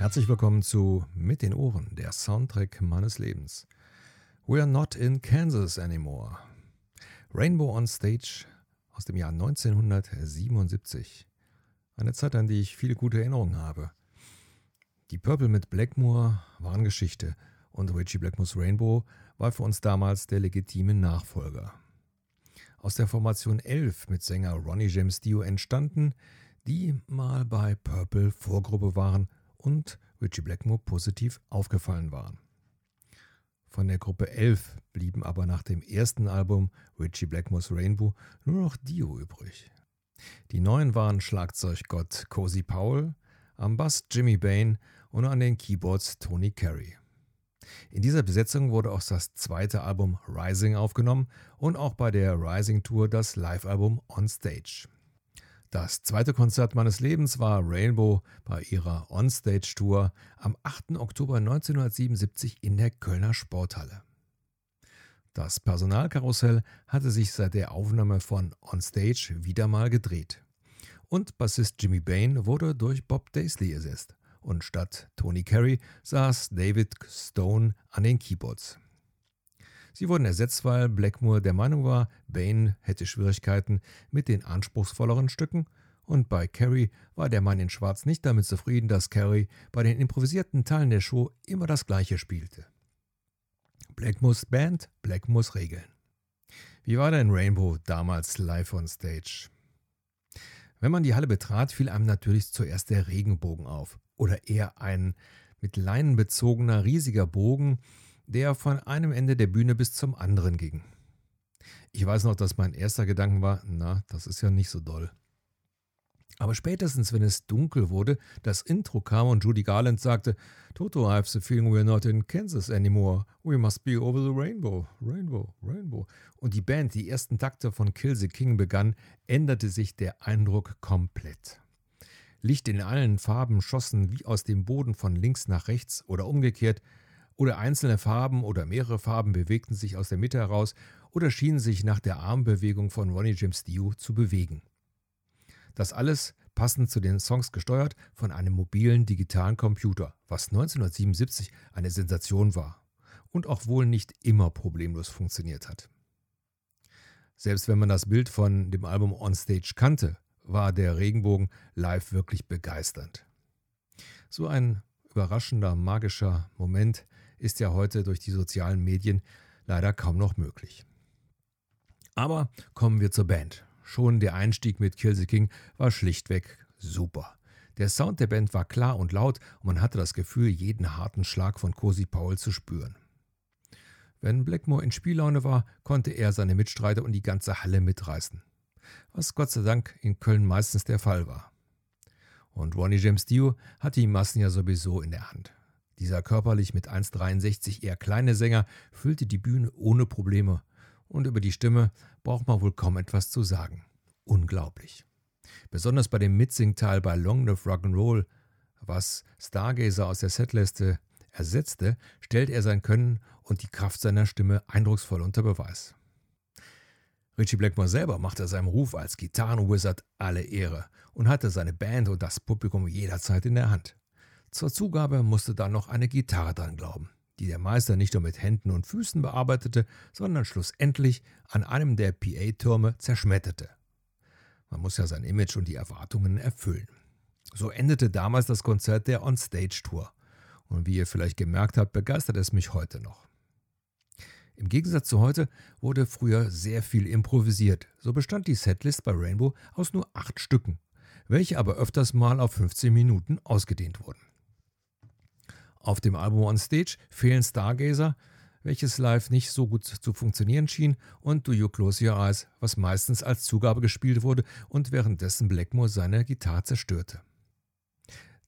Herzlich willkommen zu Mit den Ohren, der Soundtrack meines Lebens. We are not in Kansas anymore. Rainbow on Stage aus dem Jahr 1977. Eine Zeit, an die ich viele gute Erinnerungen habe. Die Purple mit Blackmore waren Geschichte und Richie Blackmores Rainbow war für uns damals der legitime Nachfolger. Aus der Formation 11 mit Sänger Ronnie James Dio entstanden, die mal bei Purple Vorgruppe waren und Richie Blackmore positiv aufgefallen waren. Von der Gruppe 11 blieben aber nach dem ersten Album Richie Blackmore's Rainbow nur noch Dio übrig. Die neuen waren Schlagzeuggott Cozy Powell, am Bass Jimmy Bain und an den Keyboards Tony Carey. In dieser Besetzung wurde auch das zweite Album Rising aufgenommen und auch bei der Rising Tour das Live-Album On Stage. Das zweite Konzert meines Lebens war Rainbow bei ihrer Onstage-Tour am 8. Oktober 1977 in der Kölner Sporthalle. Das Personalkarussell hatte sich seit der Aufnahme von Onstage wieder mal gedreht. Und Bassist Jimmy Bain wurde durch Bob Daisley ersetzt. Und statt Tony Carey saß David Stone an den Keyboards. Sie wurden ersetzt, weil Blackmore der Meinung war, Bain hätte Schwierigkeiten mit den anspruchsvolleren Stücken und bei Carey war der Mann in Schwarz nicht damit zufrieden, dass Carey bei den improvisierten Teilen der Show immer das gleiche spielte. Blackmores Band, Blackmores Regeln. Wie war denn Rainbow damals live on stage? Wenn man die Halle betrat, fiel einem natürlich zuerst der Regenbogen auf. Oder eher ein mit Leinen bezogener riesiger Bogen, der von einem Ende der Bühne bis zum anderen ging. Ich weiß noch, dass mein erster Gedanke war, na, das ist ja nicht so doll. Aber spätestens, wenn es dunkel wurde, das Intro kam und Judy Garland sagte, Toto, I have the feeling we're not in Kansas anymore. We must be over the rainbow, rainbow, rainbow. Und die Band die ersten Takte von Kill the King begann, änderte sich der Eindruck komplett. Licht in allen Farben schossen wie aus dem Boden von links nach rechts oder umgekehrt, oder einzelne Farben oder mehrere Farben bewegten sich aus der Mitte heraus oder schienen sich nach der Armbewegung von Ronnie James Dio zu bewegen. Das alles passend zu den Songs gesteuert von einem mobilen digitalen Computer, was 1977 eine Sensation war und auch wohl nicht immer problemlos funktioniert hat. Selbst wenn man das Bild von dem Album On Stage kannte, war der Regenbogen live wirklich begeisternd. So ein überraschender, magischer Moment ist ja heute durch die sozialen Medien leider kaum noch möglich. Aber kommen wir zur Band. Schon der Einstieg mit Kill the King war schlichtweg super. Der Sound der Band war klar und laut und man hatte das Gefühl, jeden harten Schlag von Cosi Paul zu spüren. Wenn Blackmore in Spiellaune war, konnte er seine Mitstreiter und die ganze Halle mitreißen. Was Gott sei Dank in Köln meistens der Fall war. Und Ronnie James Dio hatte die Massen ja sowieso in der Hand. Dieser körperlich mit 1,63 eher kleine Sänger füllte die Bühne ohne Probleme. Und über die Stimme braucht man wohl kaum etwas zu sagen. Unglaublich. Besonders bei dem Mitsingteil bei Long Live Rock'n'Roll, was Stargazer aus der Setliste ersetzte, stellt er sein Können und die Kraft seiner Stimme eindrucksvoll unter Beweis. Richie Blackmore selber machte seinem Ruf als Gitarrenwizard alle Ehre und hatte seine Band und das Publikum jederzeit in der Hand. Zur Zugabe musste dann noch eine Gitarre dran glauben, die der Meister nicht nur mit Händen und Füßen bearbeitete, sondern schlussendlich an einem der PA-Türme zerschmetterte. Man muss ja sein Image und die Erwartungen erfüllen. So endete damals das Konzert der On-Stage-Tour. Und wie ihr vielleicht gemerkt habt, begeistert es mich heute noch. Im Gegensatz zu heute wurde früher sehr viel improvisiert. So bestand die Setlist bei Rainbow aus nur acht Stücken, welche aber öfters mal auf 15 Minuten ausgedehnt wurden. Auf dem Album On Stage fehlen Stargazer, welches live nicht so gut zu funktionieren schien, und Do You Close Your Eyes, was meistens als Zugabe gespielt wurde und währenddessen Blackmore seine Gitarre zerstörte.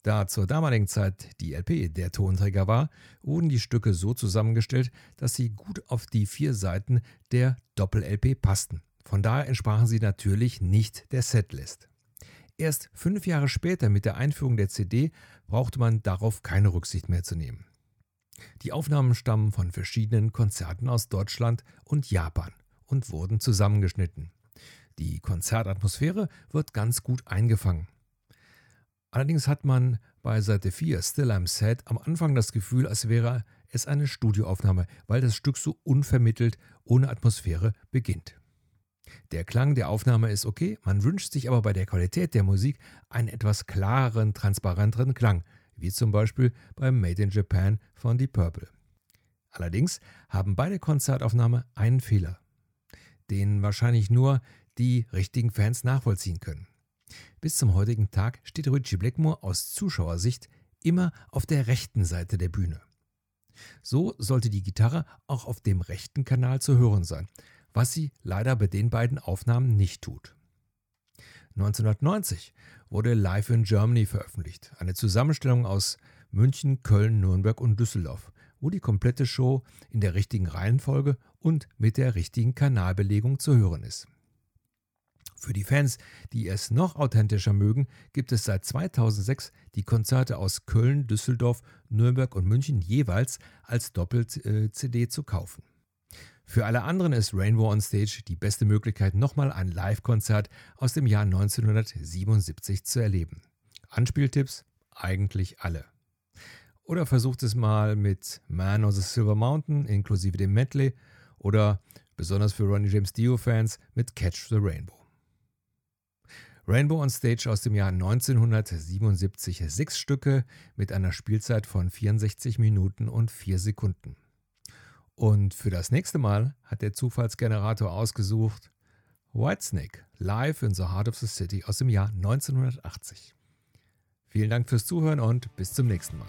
Da zur damaligen Zeit die LP der Tonträger war, wurden die Stücke so zusammengestellt, dass sie gut auf die vier Seiten der Doppel-LP passten. Von daher entsprachen sie natürlich nicht der Setlist. Erst fünf Jahre später mit der Einführung der CD brauchte man darauf keine Rücksicht mehr zu nehmen. Die Aufnahmen stammen von verschiedenen Konzerten aus Deutschland und Japan und wurden zusammengeschnitten. Die Konzertatmosphäre wird ganz gut eingefangen. Allerdings hat man bei Seite 4 Still I'm Sad am Anfang das Gefühl, als wäre es eine Studioaufnahme, weil das Stück so unvermittelt, ohne Atmosphäre beginnt. Der Klang der Aufnahme ist okay, man wünscht sich aber bei der Qualität der Musik einen etwas klareren, transparenteren Klang, wie zum Beispiel beim Made in Japan von Deep Purple. Allerdings haben beide Konzertaufnahmen einen Fehler, den wahrscheinlich nur die richtigen Fans nachvollziehen können. Bis zum heutigen Tag steht Richie Blackmore aus Zuschauersicht immer auf der rechten Seite der Bühne. So sollte die Gitarre auch auf dem rechten Kanal zu hören sein, was sie leider bei den beiden Aufnahmen nicht tut. 1990 wurde Live in Germany veröffentlicht, eine Zusammenstellung aus München, Köln, Nürnberg und Düsseldorf, wo die komplette Show in der richtigen Reihenfolge und mit der richtigen Kanalbelegung zu hören ist. Für die Fans, die es noch authentischer mögen, gibt es seit 2006 die Konzerte aus Köln, Düsseldorf, Nürnberg und München jeweils als Doppel-CD zu kaufen. Für alle anderen ist Rainbow on Stage die beste Möglichkeit, nochmal ein Live-Konzert aus dem Jahr 1977 zu erleben. Anspieltipps? Eigentlich alle. Oder versucht es mal mit Man of the Silver Mountain inklusive dem Medley oder besonders für Ronnie James Dio-Fans mit Catch the Rainbow. Rainbow on Stage aus dem Jahr 1977. Sechs Stücke mit einer Spielzeit von 64 Minuten und 4 Sekunden. Und für das nächste Mal hat der Zufallsgenerator ausgesucht Whitesnake live in the Heart of the City aus dem Jahr 1980. Vielen Dank fürs Zuhören und bis zum nächsten Mal.